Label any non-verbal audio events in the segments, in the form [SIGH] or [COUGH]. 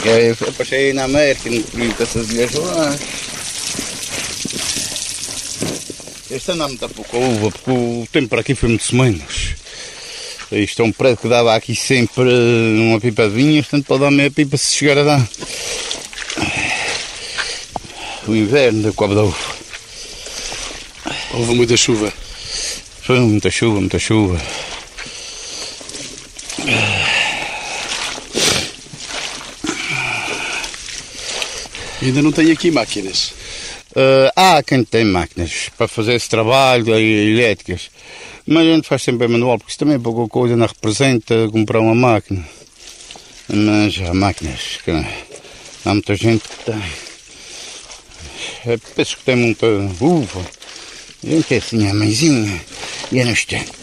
quero, eu passei na América, não queria essas ilhas lá. Este ano há muita pouca uva, porque o tempo por aqui foi muito menos. Isto é um prédio que dava aqui sempre uma pipa de vinho, portanto pode dar meia pipa se chegar a dar. O inverno da Cova da Uva. Houve muita chuva. Foi muita chuva, muita chuva. Ainda não tem aqui máquinas. Uh, há quem tem máquinas para fazer esse trabalho, elétricas. Mas a gente faz sempre manual, porque isso também é pouca coisa, não representa comprar uma máquina. Mas há máquinas, que há muita gente que tem. É, penso que tem muita uva. A gente é assim, a mãezinha, e é no instante.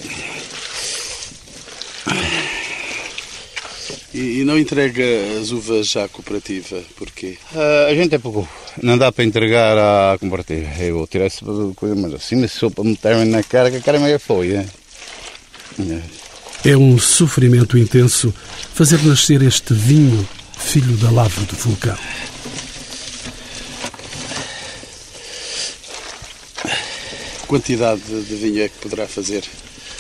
E, e não entrega as uvas à cooperativa, porquê? Uh, a gente é pouco. Não dá para entregar à cooperativa. Eu vou tirar essa coisa, mas assim, se for para meter na cara, que a cara meio foi. É? é um sofrimento intenso fazer nascer este vinho, filho da lava do vulcão. Quantidade de vinho é que poderá fazer?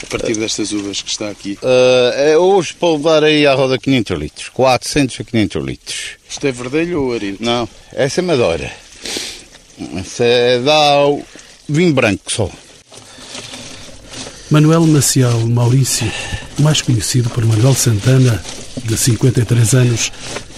A partir destas uvas que está aqui? Uh, é hoje para levar aí à roda 500 litros, 400 a 500 litros. Isto é verdelho ou arinto? Não, essa é madora. Essa é dá o vinho branco só. Manuel Maciel Maurício, mais conhecido por Manuel Santana, de 53 anos,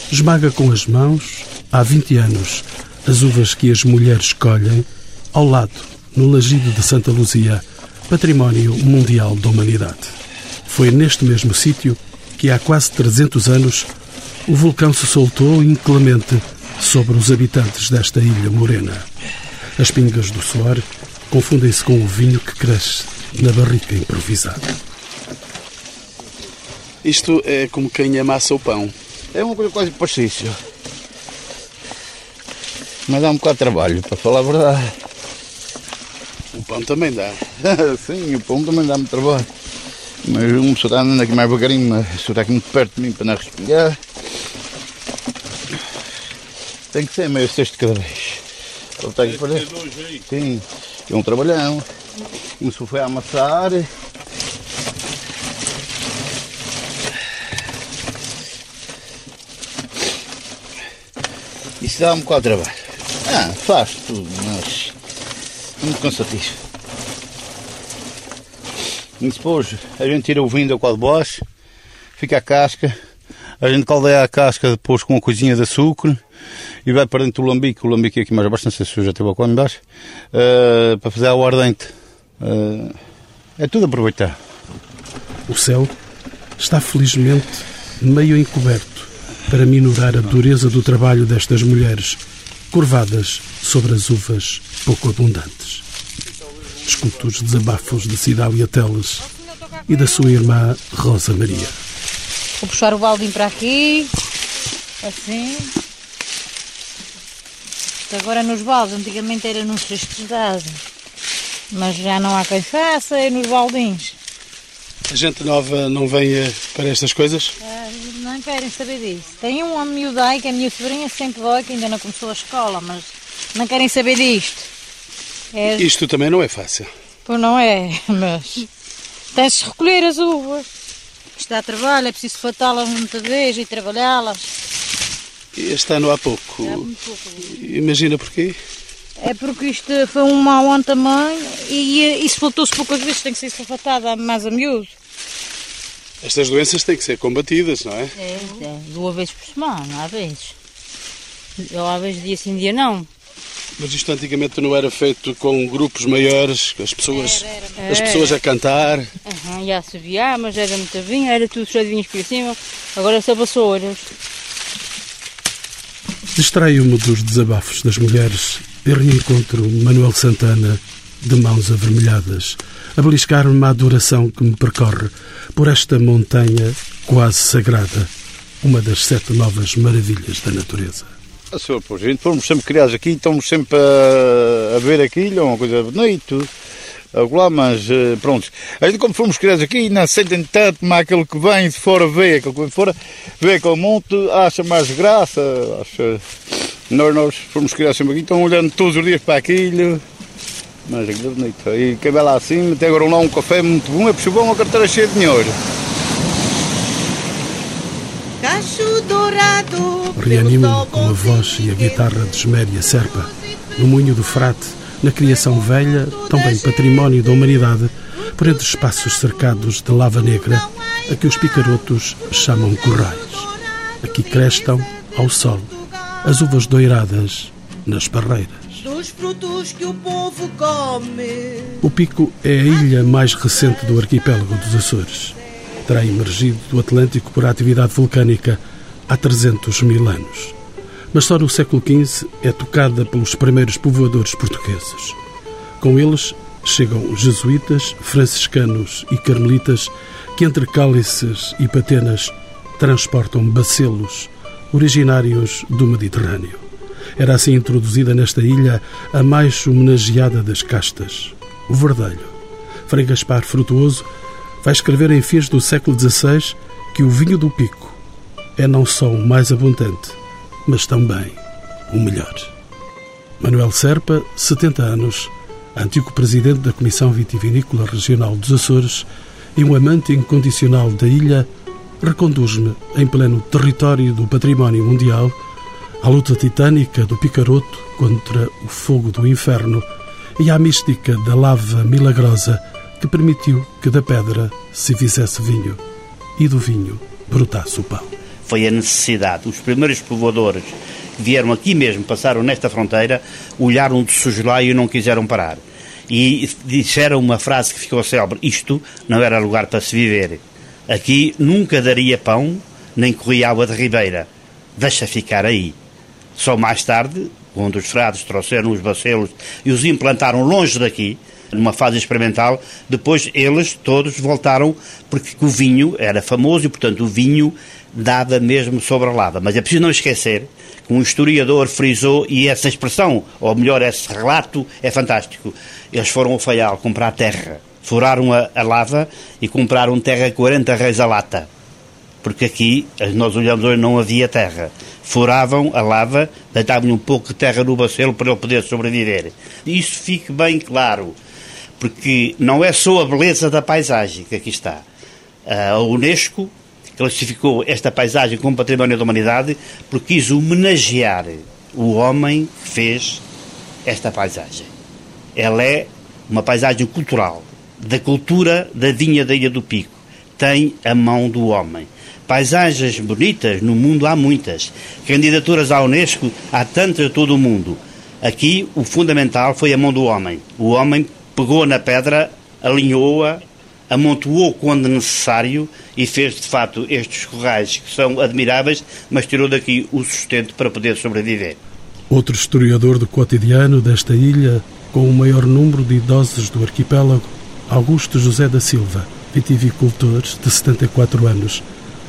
esmaga com as mãos, há 20 anos, as uvas que as mulheres colhem, ao lado, no lagido de Santa Luzia, Património Mundial da Humanidade. Foi neste mesmo sítio que há quase 300 anos o vulcão se soltou inclemente sobre os habitantes desta ilha morena. As pingas do suor confundem-se com o vinho que cresce na barrica improvisada. Isto é como quem amassa o pão. É uma coisa quase pastício. Mas dá um bocado de trabalho, para falar a verdade. O pão também dá. [LAUGHS] Sim, o pão também dá-me trabalho. Mas um só está andando aqui mais devagarinho, mas só está aqui muito perto de mim para não respirar. Tem que ser meio sexto cada vez. Ele está aqui para Sim, é um trabalhão. Começou foi a amassar. Isso dá bocado de trabalho. Ah, faz tudo, mas muito cansativo. Depois a gente tira o vinho da qual boss, fica a casca, a gente caldeia a casca depois com uma coisinha de açúcar e vai para dentro do lambique, o lambique aqui mais se eu já teve a embaixo, uh, para fazer água ardente. Uh, é tudo aproveitar. O céu está felizmente meio encoberto para minorar a dureza do trabalho destas mulheres curvadas sobre as uvas pouco abundantes. Escuto os desabafos de Cidália Teles e da sua irmã Rosa Maria. Vou puxar o baldinho para aqui, assim. Agora nos baldes, antigamente era nos cestos de mas já não há quem faça, é nos baldinhos. A gente nova não vem eh, para estas coisas? Ah, não querem saber disso. Tem um miudai que a minha sobrinha sempre vai, que ainda não começou a escola, mas não querem saber disto. É... Isto também não é fácil. Pois não é, [LAUGHS] mas tem-se recolher as uvas. Isto dá trabalho, é preciso fatá-las muita vez e trabalhá-las. Este ano há pouco. Há muito pouco. Imagina porquê? É porque isto foi um mau ano também e, e se faltou-se poucas vezes tem que ser fatada mais a miúdo. Estas doenças têm que ser combatidas, não é? É, é duas vezes por semana, às vezes. Eu às vezes dia sim, dia não. Mas isto antigamente não era feito com grupos maiores, as pessoas, era, era. As pessoas a cantar? Uhum, e a assobiar, mas era muito vinho, era tudo cheio de vinhos por cima. Agora são vassouras. Distraio-me dos desabafos das mulheres e reencontro Manuel Santana de mãos avermelhadas, a beliscar-me uma adoração que me percorre por esta montanha quase sagrada, uma das sete novas maravilhas da natureza. A senhor, pois, a gente fomos sempre criados aqui, estamos sempre a, a ver aquilo, é uma coisa bonita. Lá, mas eh, pronto. A gente, como fomos criados aqui, não sentem tanto, mas aquele que vem de fora vê, aquele que vem de fora vê aquele monte, acha mais graça, acha. Nós, nós fomos criados sempre aqui, estão olhando todos os dias para aquilo. Mas aquilo é bonito. E quem vai lá assim, até agora lá um café muito bom, é possível uma carteira cheia de dinheiro. Cacho dourado. Reanimo com a voz e a guitarra de Esméria Serpa, no Moinho do Frate, na criação velha, também património da humanidade, por entre espaços cercados de lava negra, a que os picarotos chamam corrais. Aqui crestam, ao sol, as uvas doiradas nas barreiras. Dos frutos que o povo come. O Pico é a ilha mais recente do arquipélago dos Açores. Terá emergido do Atlântico por atividade vulcânica há 300 mil anos. Mas só no século XV é tocada pelos primeiros povoadores portugueses. Com eles chegam jesuítas, franciscanos e carmelitas que, entre cálices e patenas, transportam bacelos originários do Mediterrâneo. Era assim introduzida nesta ilha a mais homenageada das castas, o verdelho. Frei Gaspar Frutuoso vai escrever em fins do século XVI que o vinho do Pico é não só o mais abundante, mas também o melhor. Manuel Serpa, 70 anos, antigo presidente da Comissão Vitivinícola Regional dos Açores e um amante incondicional da ilha, reconduz-me em pleno território do património mundial à luta titânica do picaroto contra o fogo do inferno e à mística da lava milagrosa que permitiu que da pedra se fizesse vinho e do vinho brotasse o pão. Foi a necessidade. Os primeiros povoadores que vieram aqui mesmo, passaram nesta fronteira, olharam de soslaio e não quiseram parar. E disseram uma frase que ficou célebre: Isto não era lugar para se viver. Aqui nunca daria pão, nem corria água de ribeira. Deixa ficar aí. Só mais tarde, quando os frades trouxeram os bacelos e os implantaram longe daqui, numa fase experimental, depois eles todos voltaram, porque o vinho era famoso e, portanto, o vinho dava mesmo sobre a lava. Mas é preciso não esquecer que um historiador frisou, e essa expressão, ou melhor, esse relato, é fantástico. Eles foram ao Faial comprar terra, furaram a, a lava e compraram terra a 40 reis a lata. Porque aqui, nós olhamos hoje, não havia terra furavam a lava, deitavam um pouco de terra no bacelo para ele poder sobreviver. Isso fique bem claro, porque não é só a beleza da paisagem que aqui está. A Unesco classificou esta paisagem como património da humanidade porque quis homenagear o homem que fez esta paisagem. Ela é uma paisagem cultural, da cultura da vinha da Ilha do Pico. Tem a mão do homem. Paisagens bonitas, no mundo há muitas. Candidaturas à Unesco há tantas a todo o mundo. Aqui o fundamental foi a mão do homem. O homem pegou na pedra, alinhou-a, amontoou quando necessário e fez de facto estes corrais que são admiráveis, mas tirou daqui o sustento para poder sobreviver. Outro historiador do cotidiano desta ilha, com o maior número de idosos do arquipélago, Augusto José da Silva, vitivicultor de 74 anos,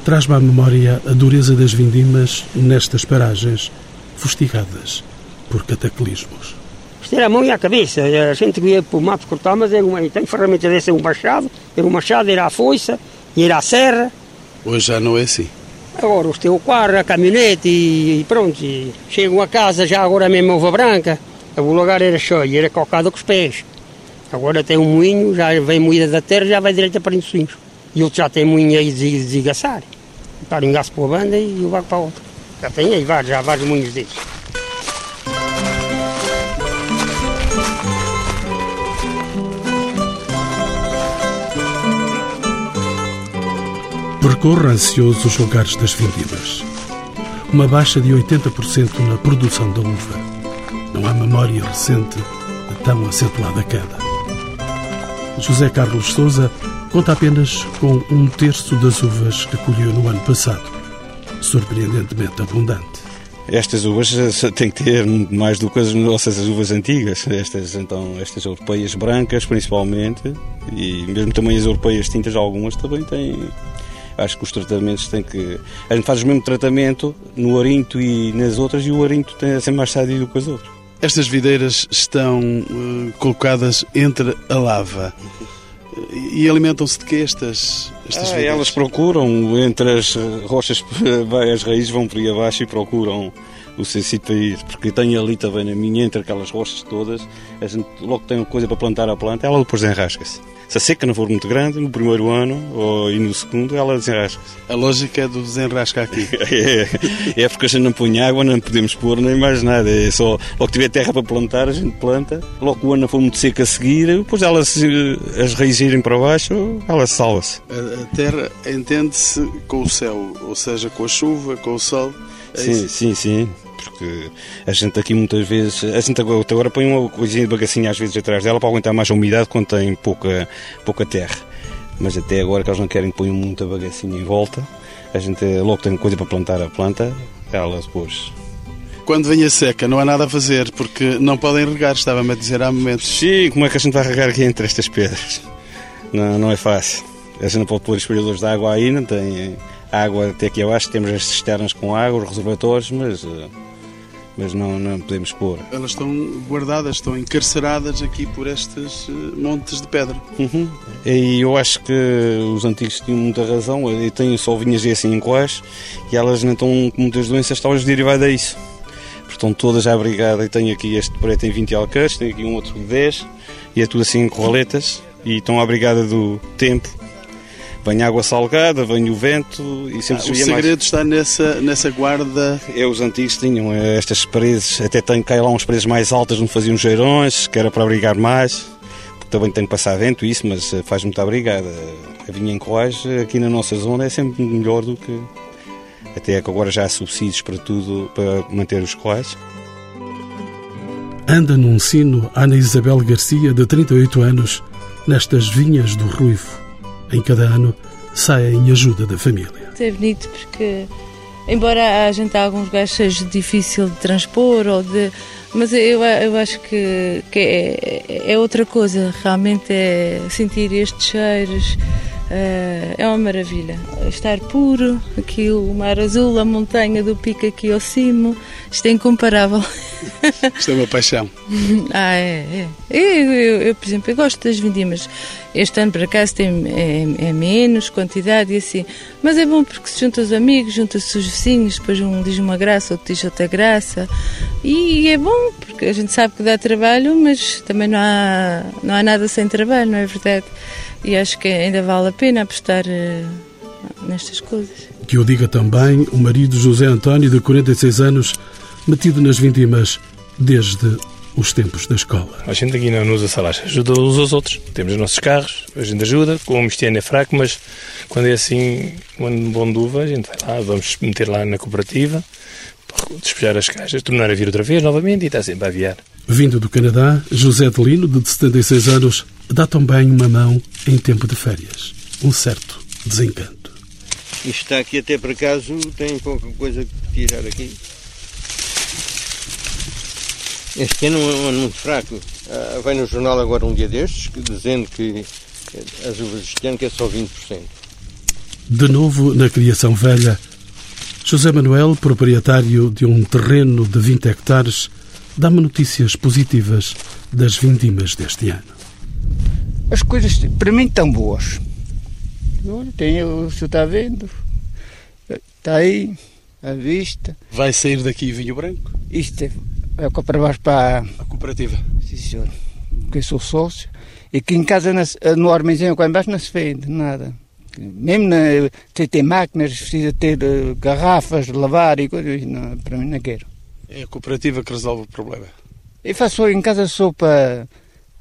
traz-me à memória a dureza das vindimas nestas paragens fustigadas por cataclismos. Isto era a mão e a cabeça. A gente ia para o mato cortar, mas era uma, tem ferramenta dessa, um machado, era um machado, era a foice, e era a serra. Hoje já não é assim. Agora os teu carro, a caminhonete e, pronto. E chegam a casa já agora mesmo uva branca. O lugar era cheio, era calcado com os pés. Agora tem um moinho, já vem moída da terra, já vai direito para os E outro já tem moinho aí de desgaçar. Para um para a banda e o vago para a outra. Já tem aí vários, já vários moinhos desses. Percorra ansioso os lugares das vindimas. Uma baixa de 80% na produção da uva. Não há memória recente de tão acentuada queda. José Carlos Souza conta apenas com um terço das uvas que colheu no ano passado. Surpreendentemente abundante. Estas uvas têm que ter mais do que as nossas uvas antigas, estas então estas europeias brancas principalmente e mesmo também as europeias tintas algumas também têm acho que os tratamentos têm que. A gente faz o mesmo tratamento no arinto e nas outras, e o arinto tem a ser mais sádio do que as outras. Estas videiras estão eh, colocadas entre a lava. E alimentam-se de que estas, estas Ah, elas procuram, entre as eh, rochas, [LAUGHS] vai, as raízes vão por aí abaixo e procuram o seu sítio para ir. Porque tem ali também na minha, entre aquelas rochas todas, a gente logo tem coisa para plantar a planta, ela depois desenrasca-se. Se a seca não for muito grande, no primeiro ano ou, e no segundo, ela desenrasca-se. A lógica é do desenrasca aqui. [LAUGHS] É, é porque a gente não põe água, não podemos pôr nem mais nada. É só logo que tiver terra para plantar, a gente planta. Logo que o ano for muito seco a seguir, depois elas, se- as raízes irem para baixo, ela salva-se. A terra entende-se com o céu, ou seja, com a chuva, com o sol. É Sim, isso? sim, sim. Porque a gente aqui muitas vezes. A gente agora, agora põe uma coisinha de bagacinha às vezes atrás dela para aguentar mais a umidade quando tem pouca, pouca terra. Mas até agora que eles não querem que ponham muita bagacinha em volta, a gente logo tem coisa para plantar a planta, ela depois. Quando vem a seca, não há nada a fazer, porque não podem regar, estava-me a dizer há momentos. Sim, como é que a gente vai regar aqui entre estas pedras? Não, não é fácil. A gente não pode pôr espelhadores de água aí, não tem água até aqui abaixo, temos as cisternas com água, os reservatórios, mas, eh, mas não, não podemos pôr. Elas estão guardadas, estão encarceradas aqui por estes eh, montes de pedra. Uhum. E eu acho que os antigos tinham muita razão. Eu tenho só vinhas assim em coais e elas não estão com muitas doenças, talvez derivadas a isso. Estão todas já abrigadas. E tenho aqui este preto tem 20 alqueires, tenho aqui um outro de 10 e é tudo assim em corraletas e estão abrigadas do tempo. Vem água salgada, vem o vento e sempre Ah, o subia mais. segredo está nessa, nessa guarda. É, os antigos tinham eh, estas paredes, até que cair lá umas paredes mais altas onde faziam geirões, que era para abrigar mais, porque também tem que passar vento isso, mas eh, faz muito abrigada. A vinha em eh, aqui na nossa zona, é sempre melhor do que. Até que agora já há subsídios para tudo, para manter os coais. Anda num sino Ana Isabel Garcia, de 38 anos, nestas vinhas do Ruivo. Em cada ano sai em ajuda da família. É bonito porque, embora a gente a alguns lugares seja difícil de transpor, ou de, mas eu, eu acho que, que é, é outra coisa, realmente é sentir estes cheiros, é uma maravilha. Estar puro, aqui o mar azul, a montanha do pico aqui ao cimo, isto é incomparável. [LAUGHS] Isto é uma paixão. Ah, é, é. Eu, eu, eu, por exemplo, eu gosto das vindimas. Este ano, por acaso, tem, é, é menos quantidade e assim. Mas é bom porque se junta os amigos, junta-se os vizinhos, depois um diz uma graça, outro diz outra graça. E é bom porque a gente sabe que dá trabalho, mas também não há, não há nada sem trabalho, não é verdade? E acho que ainda vale a pena apostar eh, nestas coisas. Que o diga também o marido José António, de 46 anos, metido nas vindimas desde os tempos da escola. A gente aqui não usa salários, ajuda uns aos outros. Temos os nossos carros, a gente ajuda, como este ano é fraco, mas quando é assim, um ano bom de uva, a gente vai lá, vamos meter lá na cooperativa, despejar as caixas, tornar a vir outra vez novamente e está sempre a aviar. Vindo do Canadá, José Delino, de 76 anos, dá também uma mão em tempo de férias. Um certo desencanto. Isto está aqui até por acaso, tem pouca coisa que tirar aqui. Este ano é um ano muito fraco. Ah, vai no jornal agora um dia destes, que- dizendo que as uvas este ano que é só 20%. De novo na criação velha, José Manuel, proprietário de um terreno de 20 hectares, dá-me notícias positivas das vindimas deste ano. As coisas para mim estão boas. Olha, tem, o senhor está vendo? Está aí, à vista. Vai sair daqui vinho branco? Isto é, é para baixo para A cooperativa. Sim, senhor. Porque eu sou sócio. E aqui em casa, na- no armazém, cá embaixo, não se vende nada. Mesmo na, tem, tem máquinas, precisa ter eh, garrafas de lavar e coisas. Não, para mim não quero. É a cooperativa que resolve o problema. Eu faço em casa sopa.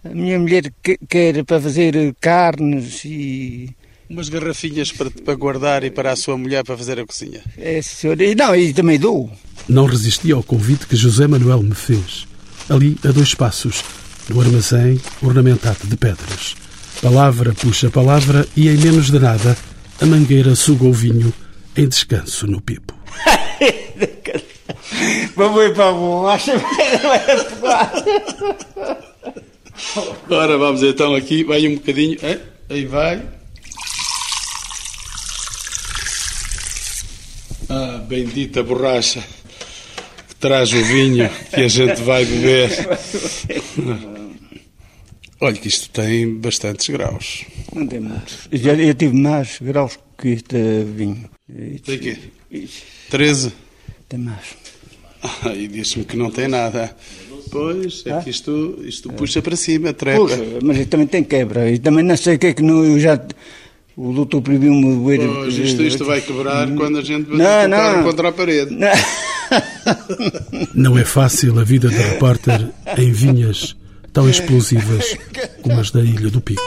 A minha mulher que- quer para fazer carnes e. Umas garrafinhas para, para guardar e para a sua mulher para fazer a cozinha. É, senhor. E, não, e também dou. Não resisti ao convite que José Manuel me fez. Ali, a dois passos, no armazém ornamentado de pedras. Palavra puxa palavra e, em menos de nada, a mangueira suga o vinho em descanso no pipo. [LAUGHS] Vamos ir para o acha Ora, vamos então aqui, vai um bocadinho. É? Aí vai. Ah, bendita borracha. Que traz o vinho que a gente vai beber. Olha que isto tem bastantes graus. Não tem muitos. Já, eu tive mais graus que este vinho. Tem quê? 13? Tem mais. Ah, e diz-me que não tem nada. Pois, é que isto, isto puxa para cima, trepa. Puxa, mas também tem quebra. E também não sei o que é que não, eu já. O doutor proibiu-me beber. Pois, isto, isto vai quebrar quando a gente Não, bater com o carro não. contra a parede. Não é fácil a vida de repórter em vinhas tão explosivas como as da Ilha do Pico.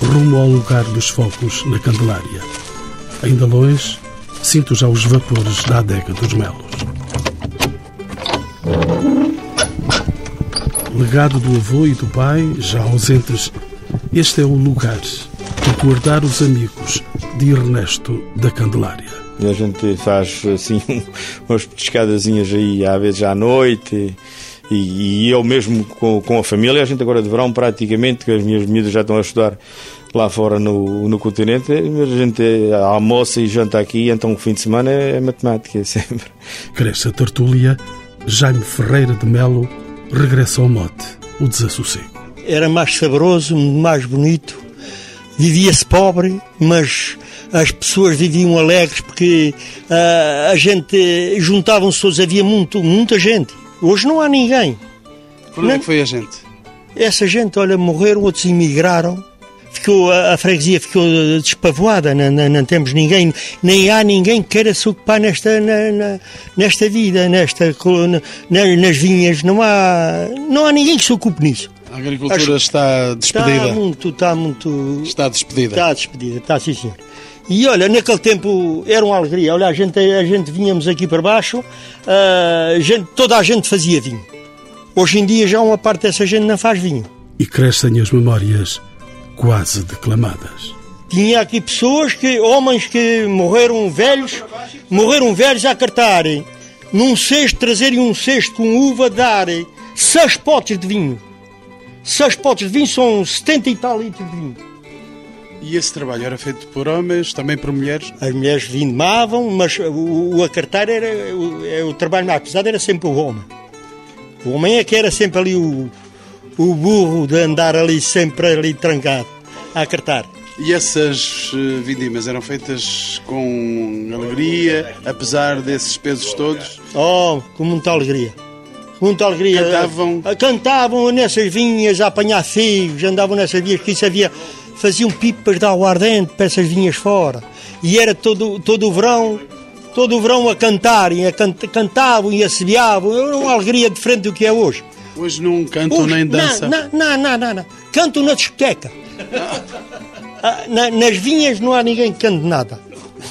Rumo ao lugar dos focos na Candelária. Ainda longe, sinto já os vapores da adega dos melos. Legado do avô e do pai, já ausentes, este é o lugar de guardar os amigos de Ernesto da Candelária. A gente faz assim [LAUGHS] umas pescadazinhas aí, às vezes à noite. E, e eu mesmo com, com a família, a gente agora de verão praticamente, que as minhas miúdas já estão a estudar lá fora no, no continente, mas a gente almoça e janta aqui, então o fim de semana é, é matemática é sempre. Cresce a tertúlia, Jaime Ferreira de Melo regressa ao mote, o desassossego. Era mais saboroso, mais bonito. Vivia-se pobre, mas as pessoas viviam alegres porque ah, a gente juntavam-se todos, havia muito, muita gente. Hoje não há ninguém. Por onde é que foi a gente? Essa gente, olha, morreram, outros emigraram. Ficou, a, a freguesia ficou despavoada, não, não, não temos ninguém, nem há ninguém que queira se ocupar nesta, na- na- nesta vida, nesta, na- na- nas vinhas, não há, não há ninguém que se ocupe nisso. A agricultura está despedida. Está muito, está muito. Está despedida. Está despedida, está sim, senhor. E olha, naquele tempo era uma alegria. Olha, a gente, a gente vinhamos aqui para baixo, gente, toda a gente fazia vinho. Hoje em dia já uma parte dessa gente não faz vinho. E crescem as memórias quase declamadas. Tinha aqui pessoas que, homens que morreram velhos, morreram velhos a cartarem, num cesto, trazerem um cesto com uva, darem seis potes de vinho. Seis potes de vinho são 70 e tal litros de vinho. E esse trabalho era feito por homens, também por mulheres? As mulheres vindomavam, mas o, o acartar era o, é, o trabalho mais pesado era sempre o homem. O homem é que era sempre ali o, o burro de andar ali sempre ali trancado a acartar. E essas eh, vindimas eram feitas com alegria, apesar desses pesos todos? Oh, com muita alegria. Com muita alegria. Cantavam? Ah, Cantavam nessas vinhas a apanhar figos, andavam nessas vinhas, que isso havia. Faziam pipas de aguardente para essas vinhas fora. E era todo, todo o verão, todo o verão a cantarem, a can- cantavam e assobiavam. Era uma alegria diferente do que é hoje. Hoje não cantam Hoje, nem dançam. Não, não, não, não, não. Cantam na discoteca. Ah, na- nas vinhas não há ninguém que cante nada.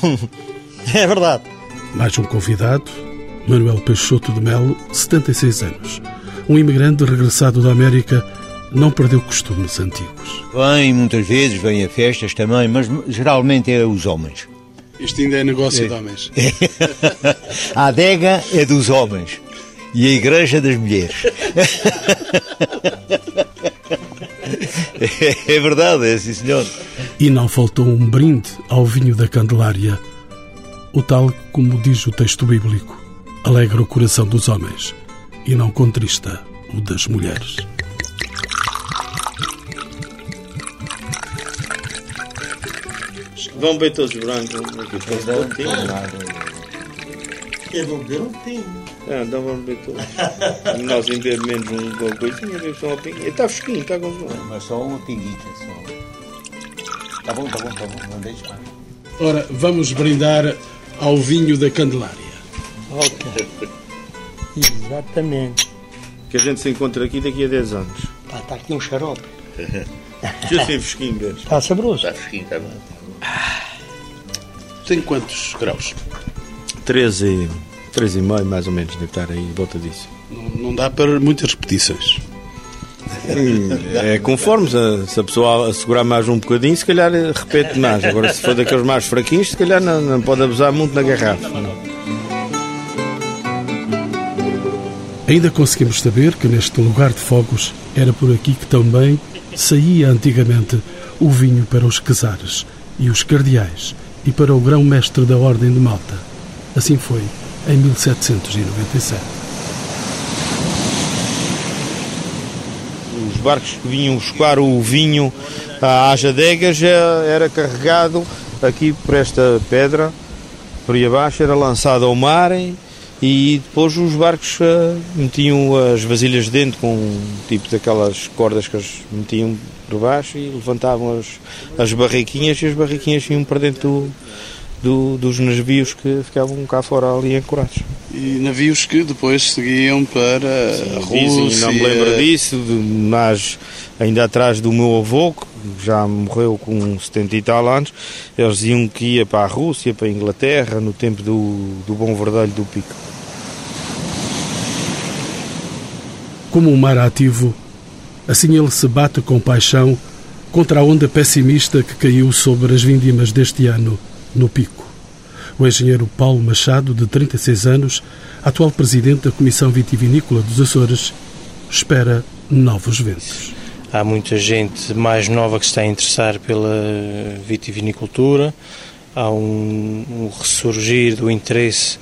[LAUGHS] é verdade. Mais um convidado, Manuel Peixoto de Melo, 76 anos. Um imigrante regressado da América, não perdeu costumes antigos. Vêm muitas vezes, vêm a festas também, mas geralmente é os homens. Isto ainda é negócio É. de homens. [LAUGHS] a adega é dos homens e a igreja das mulheres. é verdade, é sim senhor. E não faltou um brinde ao vinho da Candelária. O tal, como diz o texto bíblico, alegra o coração dos homens e não contrista o das mulheres. Vão bem todos brancos. Aqui, um pinho. Ah, vamos beber todos. Nós em um uma coisinha, eles só uma pinguinha. Está fresquinho, está com Mas só uma pinguita, só. Tá bom, tá bom, tá bom, não deixe mais. Ora, vamos brindar ao vinho da Candelária. Ok. Exatamente. Que a gente se encontra aqui daqui a 10 anos. Pá, está aqui um xarope. [LAUGHS] Já assim fresquinho. Está saboroso. Está fresquinho, está bom. Tem quantos graus? 13 e, 13 e meio, mais ou menos, deve estar aí, em volta disso. Não, não dá para muitas repetições. É conforme, se se a pessoa assegurar mais um bocadinho, se calhar repete mais. Agora, se for daqueles mais fraquinhos, se calhar não, não pode abusar muito na garrafa. não. Ainda conseguimos saber que neste lugar de fogos era por aqui que também saía antigamente o vinho para os casares e os cardeais e para o grão-mestre da Ordem de Malta. Assim foi em 1797. Os barcos que vinham buscar o vinho às adegas era carregado aqui por esta pedra, por aí abaixo, era lançado ao mar e depois os barcos uh, metiam as vasilhas dentro com um tipo daquelas cordas que eles metiam por baixo e levantavam as, as barriquinhas e as barriquinhas iam para dentro do, do, dos navios que ficavam cá fora ali ancorados. E navios que depois seguiam para Sim, a Rússia. Dizem, não me lembro disso, mas ainda atrás do meu avô, que já morreu com 70 e tal anos, eles diziam que ia para a Rússia, para a Inglaterra, no tempo do, do Bom Verdelho do Pico. Como um mar ativo, assim ele se bate com paixão contra a onda pessimista que caiu sobre as vindimas deste ano no Pico. O engenheiro Paulo Machado, de 36 anos, atual presidente da Comissão Vitivinícola dos Açores, espera novos ventos. Há muita gente mais nova que está a interessar pela vitivinicultura, há um, um ressurgir do interesse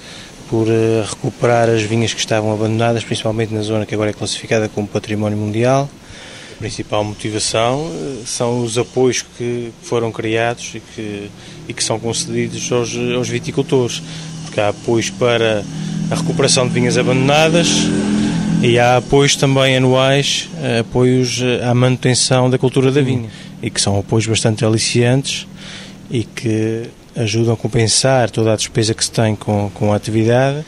por uh, recuperar as vinhas que estavam abandonadas, principalmente na zona que agora é classificada como Património Mundial. A principal motivação uh, são os apoios que foram criados e que, e que são concedidos aos, aos viticultores, porque há apoios para a recuperação de vinhas abandonadas e há apoios também anuais, uh, apoios à manutenção da cultura da vinha, e que são apoios bastante aliciantes e que ajudam a compensar toda a despesa que se tem com, com a atividade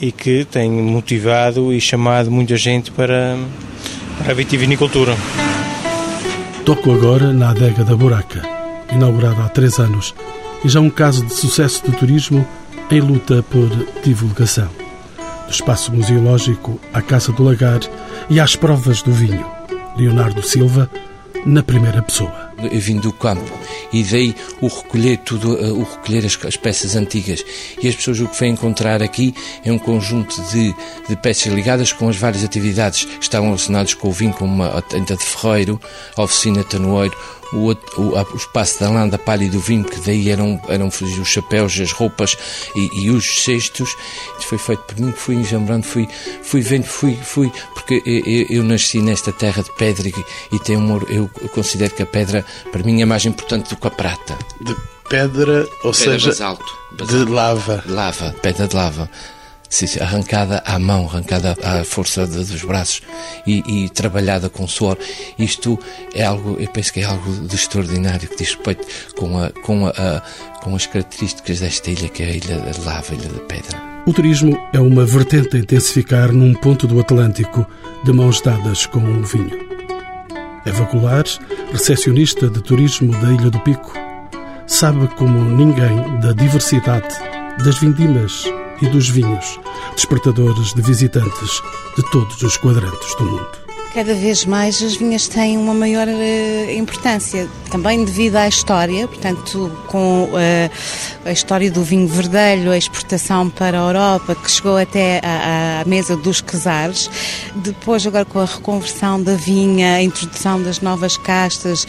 e que tem motivado e chamado muita gente para, para a vitivinicultura. Toco agora na adega da Buraca, inaugurada há três anos, e já um caso de sucesso de turismo em luta por divulgação. Do espaço museológico à Casa do Lagar e às provas do vinho. Leonardo Silva, na primeira pessoa. Vim do campo e daí o recolher tudo, eh, o recolher as, as, peças antigas. E as pessoas o que vêm encontrar aqui é um conjunto de, de peças ligadas com as várias atividades que estavam relacionadas com o vinho, como a tenda de ferreiro, a oficina tanoeiro, o, o, o espaço da lã, da palha e do vinho, que daí eram, eram os chapéus, as roupas e, e os cestos. Isso foi feito por mim, fui enjambrando, fui, fui vendo, fui, fui, porque eu, eu nasci nesta terra de pedra e, e tenho um, eu considero que a pedra, para mim, é mais importante do que a prata. De pedra, ou pedra seja, basalto, basalto. de lava. Lava, pedra de lava arrancada à mão, arrancada à força de, dos braços e, e, trabalhada com suor. Isto é algo, eu penso que é algo de extraordinário que diz respeito com, a, com, a, a, com as características desta ilha, que é a ilha de lava, a ilha de pedra. O turismo é uma vertente a intensificar num ponto do Atlântico, de mãos dadas com o vinho. Eva Goulart, recepcionista de turismo da Ilha do Pico, sabe como ninguém da diversidade das vindimas e dos vinhos, despertadores de visitantes de todos os quadrantes do mundo. Cada vez mais as vinhas têm uma maior uh, importância, também devido à história, portanto, com uh, a história do vinho verdelho, a exportação para a Europa, que chegou até à, mesa dos quesares. Depois, agora com a reconversão da vinha, a introdução das novas castas,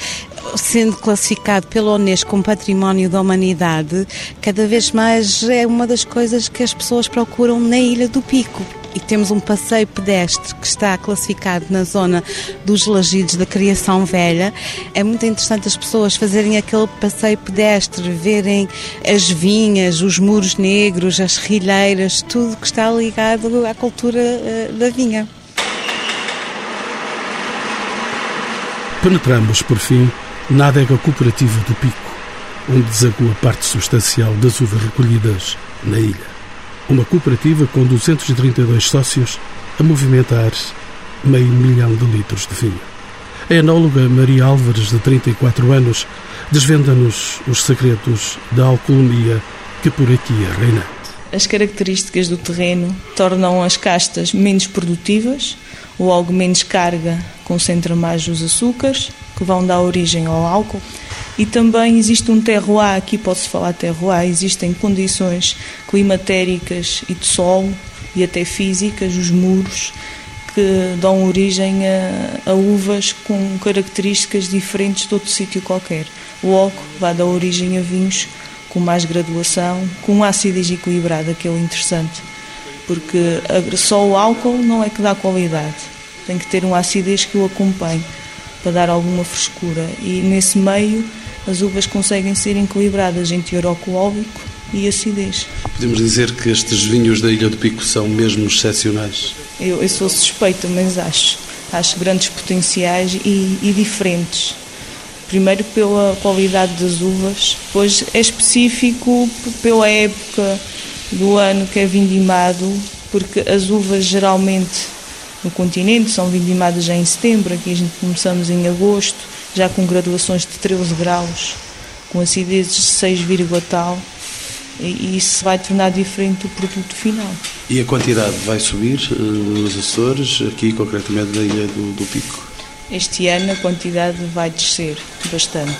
sendo classificado pela Unesco como Património da Humanidade, cada vez mais é uma das coisas que as pessoas procuram na Ilha do Pico. E temos um passeio pedestre que está classificado na zona dos lagidos da Criação Velha. É muito interessante as pessoas fazerem aquele passeio pedestre, verem as vinhas, os muros negros, as rilheiras, tudo que está ligado à cultura eh, da vinha. Penetramos, por fim, na adega cooperativa do Pico, onde desagua parte substancial das uvas recolhidas na ilha. Uma cooperativa com 232 sócios a movimentar meio milhão de litros de vinho. A enóloga Maria Álvares, de 34 anos, desvenda-nos os segredos da alcoolemia que por aqui é reinante. As características do terreno tornam as castas menos produtivas, logo menos carga concentra mais os açúcares, que vão dar origem ao álcool. E também existe um terroir, aqui pode-se falar terroir, existem condições climatéricas e de solo e até físicas, os muros, que dão origem a, a uvas com características diferentes de outro sítio qualquer. Logo, vai dar origem a vinhos com mais graduação, com uma acidez equilibrada, que é o interessante. Porque só o álcool não é que dá qualidade, tem que ter uma acidez que o acompanhe para dar alguma frescura. E nesse meio, as uvas conseguem ser equilibradas em teor alcoólico e acidez. Podemos dizer que estes vinhos da Ilha do Pico são mesmo excepcionais? Eu, eu sou suspeita, mas acho. Acho grandes potenciais e, e diferentes. Primeiro pela qualidade das uvas, depois é específico pela época do ano que é vindimado, porque as uvas geralmente no continente são vindimadas já em setembro, aqui a gente começamos em agosto, já com graduações de 13 graus, com acidezes de 6, tal, e isso vai tornar diferente o produto final. E a quantidade vai subir uh, nos Açores, aqui concretamente na Ilha do, do Pico? Este ano a quantidade vai descer bastante,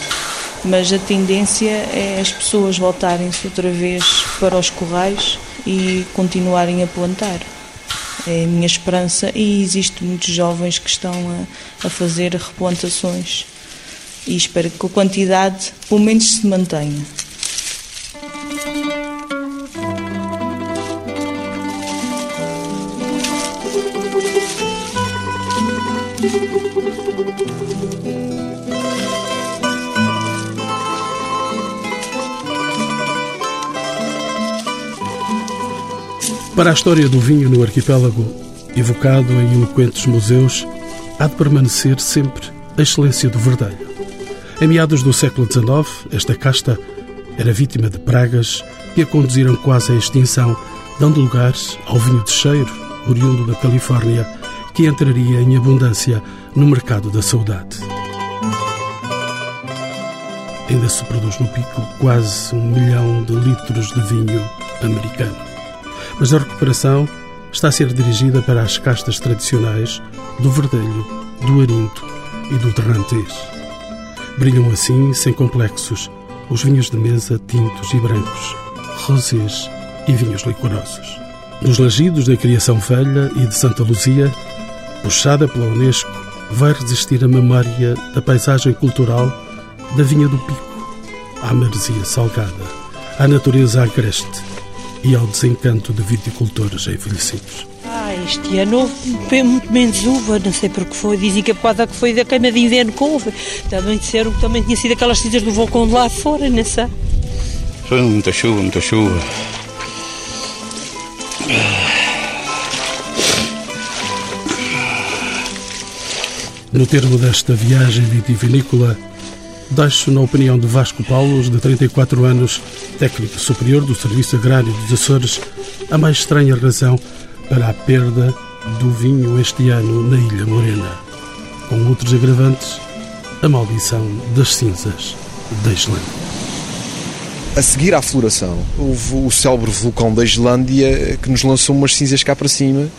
mas a tendência é as pessoas voltarem-se outra vez para os corrais e continuarem a plantar. É a minha esperança e existem muitos jovens que estão a, a fazer replantações e espero que a quantidade pelo menos se mantenha. Para a história do vinho no arquipélago, evocado em eloquentes museus, há de permanecer sempre a excelência do verdelho. Em meados do século XIX, esta casta era vítima de pragas que a conduziram quase à extinção, dando lugar ao vinho de cheiro, oriundo da Califórnia, que entraria em abundância no mercado da saudade. Ainda se produz no pico quase um milhão de litros de vinho americano mas a recuperação está a ser dirigida para as castas tradicionais do verdelho, do arinto e do terrantês. Brilham assim, sem complexos, os vinhos de mesa tintos e brancos, rosés e vinhos licorosos. Nos lagidos da criação velha e de Santa Luzia, puxada pela Unesco, vai resistir a memória da paisagem cultural da vinha do Pico, à maresia salgada, à natureza agreste, e ao desencanto de viticultores envelhecidos. Ah, este ano houve muito menos uva, não sei por que foi. Dizem que é por causa que foi da queima de inverno que houve. Também disseram que também tinha sido aquelas cinzas do vulcão de lá fora, não sei. Foi muita chuva, muita chuva. No termo desta viagem vitivinícola, Deixo na opinião de Vasco Paulos, de 34 anos, técnico superior do Serviço Agrário dos Açores, a mais estranha razão para a perda do vinho este ano na Ilha Morena. Com outros agravantes, a maldição das cinzas da Islândia. A seguir à floração, houve o célebre vulcão da Islândia que nos lançou umas cinzas cá para cima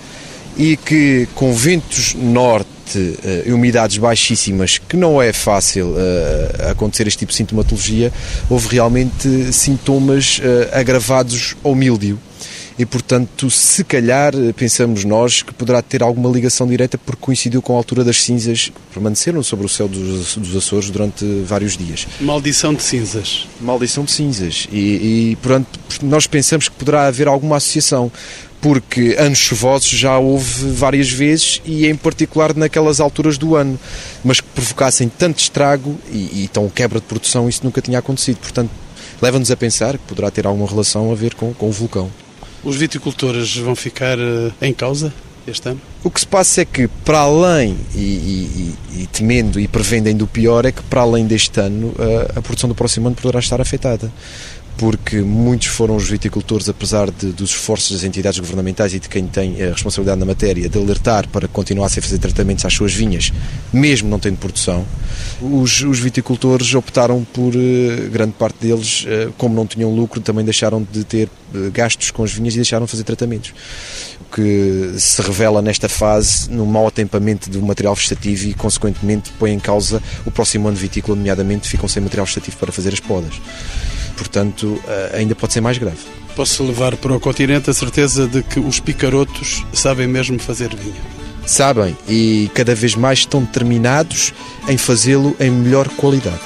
e que, com ventos norte uh, e umidades baixíssimas, que não é fácil uh, acontecer este tipo de sintomatologia, houve realmente sintomas uh, agravados ao míldio. E, portanto, se calhar pensamos nós que poderá ter alguma ligação direta porque coincidiu com a altura das cinzas que permaneceram sobre o céu dos, dos Açores durante vários dias. Maldição de cinzas. Maldição de cinzas. E, e portanto, nós pensamos que poderá haver alguma associação porque anos chuvosos já houve várias vezes e em particular naquelas alturas do ano, mas que provocassem tanto estrago e, e tão quebra de produção, isso nunca tinha acontecido. Portanto, leva-nos a pensar que poderá ter alguma relação a ver com, com o vulcão. Os viticultores vão ficar uh, em causa este ano? O que se passa é que, para além, e, e, e temendo e do pior, é que para além deste ano, uh, a produção do próximo ano poderá estar afetada porque muitos foram os viticultores, apesar de, dos esforços das entidades governamentais e de quem tem a responsabilidade na matéria, de alertar para que continuassem a fazer tratamentos às suas vinhas, mesmo não tendo produção, os, os viticultores optaram por, eh, grande parte deles, eh, como não tinham lucro, também deixaram de ter eh, gastos com as vinhas e deixaram de fazer tratamentos. O que se revela nesta fase num mau atempamento do material vegetativo e, consequentemente, põe em causa o próximo ano vitícola, nomeadamente, ficam sem material vegetativo para fazer as podas portanto eh, ainda pode ser mais grave. Posso levar para o continente a certeza de que os picarotos sabem mesmo fazer vinho. sabem e cada vez mais estão determinados em fazê-lo em melhor qualidade.